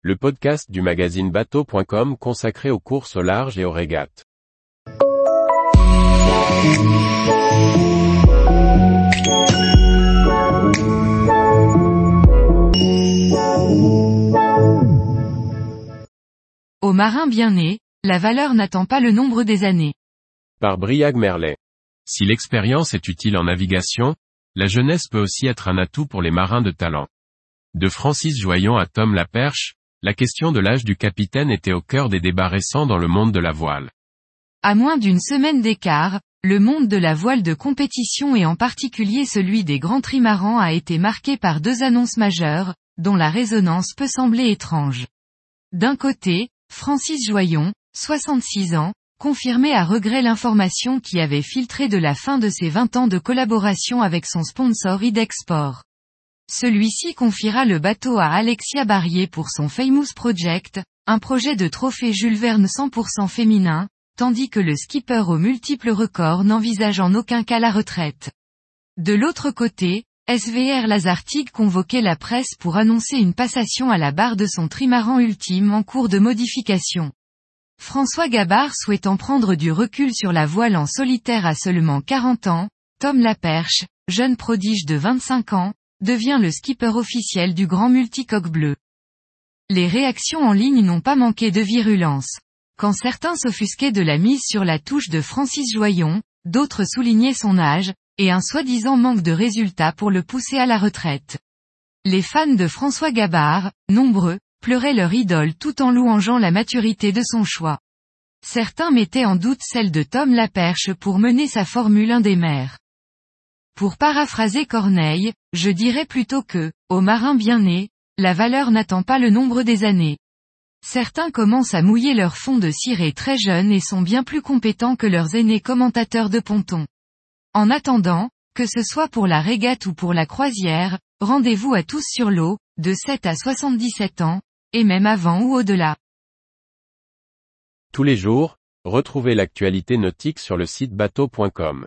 le podcast du magazine bateau.com consacré aux courses au large et aux régates. Au marin bien né, la valeur n'attend pas le nombre des années. Par Briag Merlet. Si l'expérience est utile en navigation, la jeunesse peut aussi être un atout pour les marins de talent. De Francis Joyon à Tom Laperche, la question de l'âge du capitaine était au cœur des débats récents dans le monde de la voile. À moins d'une semaine d'écart, le monde de la voile de compétition et en particulier celui des grands trimarans a été marqué par deux annonces majeures, dont la résonance peut sembler étrange. D'un côté, Francis Joyon, 66 ans, confirmait à regret l'information qui avait filtré de la fin de ses 20 ans de collaboration avec son sponsor Idexport. Celui-ci confiera le bateau à Alexia Barrier pour son Famous Project, un projet de trophée Jules Verne 100% féminin, tandis que le skipper aux multiples records n'envisage en aucun cas la retraite. De l'autre côté, SVR Lazartig convoquait la presse pour annoncer une passation à la barre de son trimaran ultime en cours de modification. François Gabard souhaitant prendre du recul sur la voile en solitaire à seulement 40 ans, Tom Laperche, jeune prodige de 25 ans, devient le skipper officiel du grand multicoque bleu. Les réactions en ligne n'ont pas manqué de virulence. Quand certains s'offusquaient de la mise sur la touche de Francis Joyon, d'autres soulignaient son âge, et un soi-disant manque de résultats pour le pousser à la retraite. Les fans de François Gabard, nombreux, pleuraient leur idole tout en louangeant la maturité de son choix. Certains mettaient en doute celle de Tom Laperche pour mener sa Formule 1 des mers. Pour paraphraser Corneille, je dirais plutôt que, aux marins bien nés, la valeur n'attend pas le nombre des années. Certains commencent à mouiller leur fond de ciré très jeunes et sont bien plus compétents que leurs aînés commentateurs de ponton. En attendant, que ce soit pour la régate ou pour la croisière, rendez-vous à tous sur l'eau, de 7 à 77 ans, et même avant ou au-delà. Tous les jours, retrouvez l'actualité nautique sur le site bateau.com.